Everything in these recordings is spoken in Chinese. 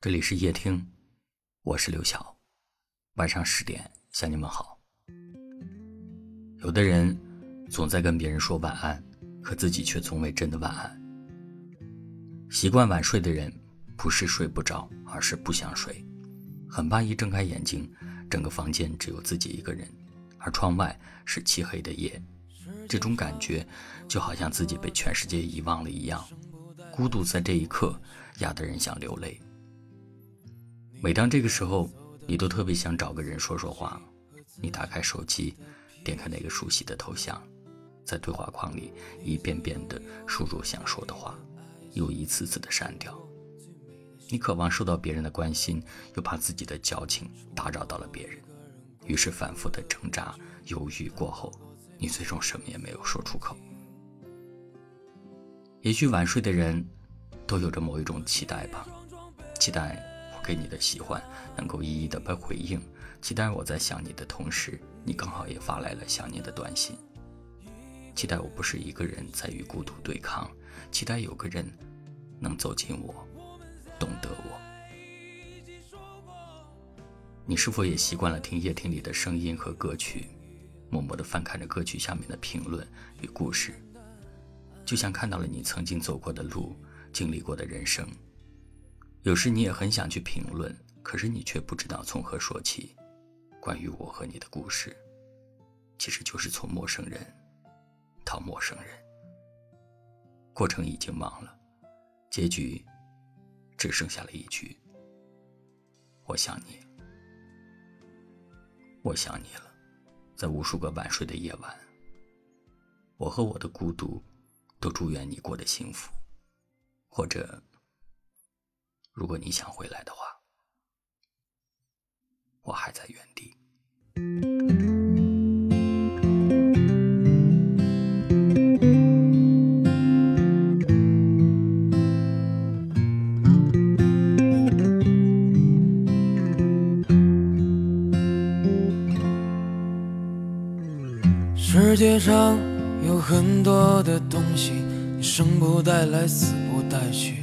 这里是夜听，我是刘晓。晚上十点向你们好。有的人总在跟别人说晚安，可自己却从未真的晚安。习惯晚睡的人，不是睡不着，而是不想睡，很怕一睁开眼睛，整个房间只有自己一个人，而窗外是漆黑的夜。这种感觉就好像自己被全世界遗忘了一样，孤独在这一刻压得人想流泪。每当这个时候，你都特别想找个人说说话。你打开手机，点开那个熟悉的头像，在对话框里一遍遍地输入想说的话，又一次次地删掉。你渴望受到别人的关心，又怕自己的矫情打扰到了别人，于是反复的挣扎、犹豫过后，你最终什么也没有说出口。也许晚睡的人，都有着某一种期待吧，期待。给你的喜欢能够一一的被回应，期待我在想你的同时，你刚好也发来了想你的短信。期待我不是一个人在与孤独对抗，期待有个人能走进我，懂得我。你是否也习惯了听夜听里的声音和歌曲，默默的翻看着歌曲下面的评论与故事，就像看到了你曾经走过的路，经历过的人生。有时你也很想去评论，可是你却不知道从何说起。关于我和你的故事，其实就是从陌生人到陌生人，过程已经忘了，结局只剩下了一句：我想你，我想你了。在无数个晚睡的夜晚，我和我的孤独都祝愿你过得幸福，或者。如果你想回来的话，我还在原地。世界上有很多的东西，你生不带来，死不带去。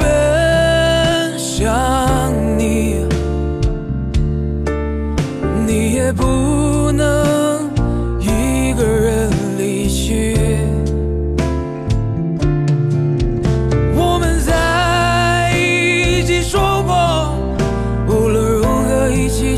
不能一个人离去。我们在一起说过，无论如何一起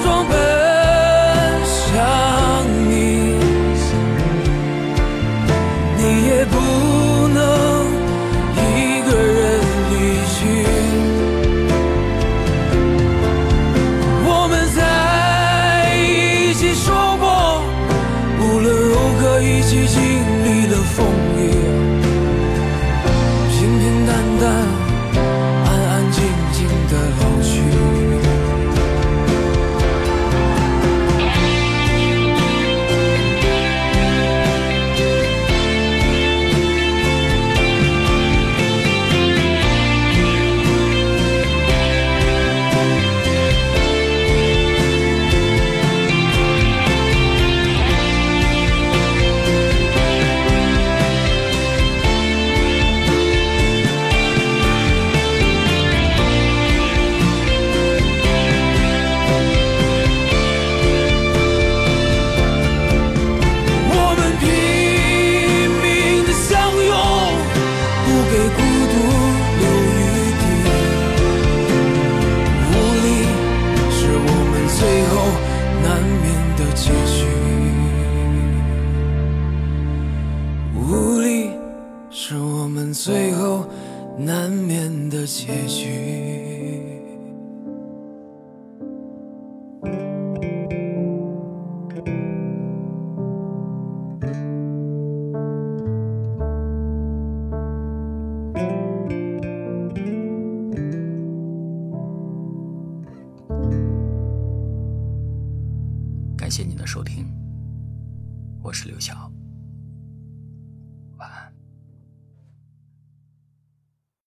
装备。最后难免的结局。感谢您的收听，我是刘晓。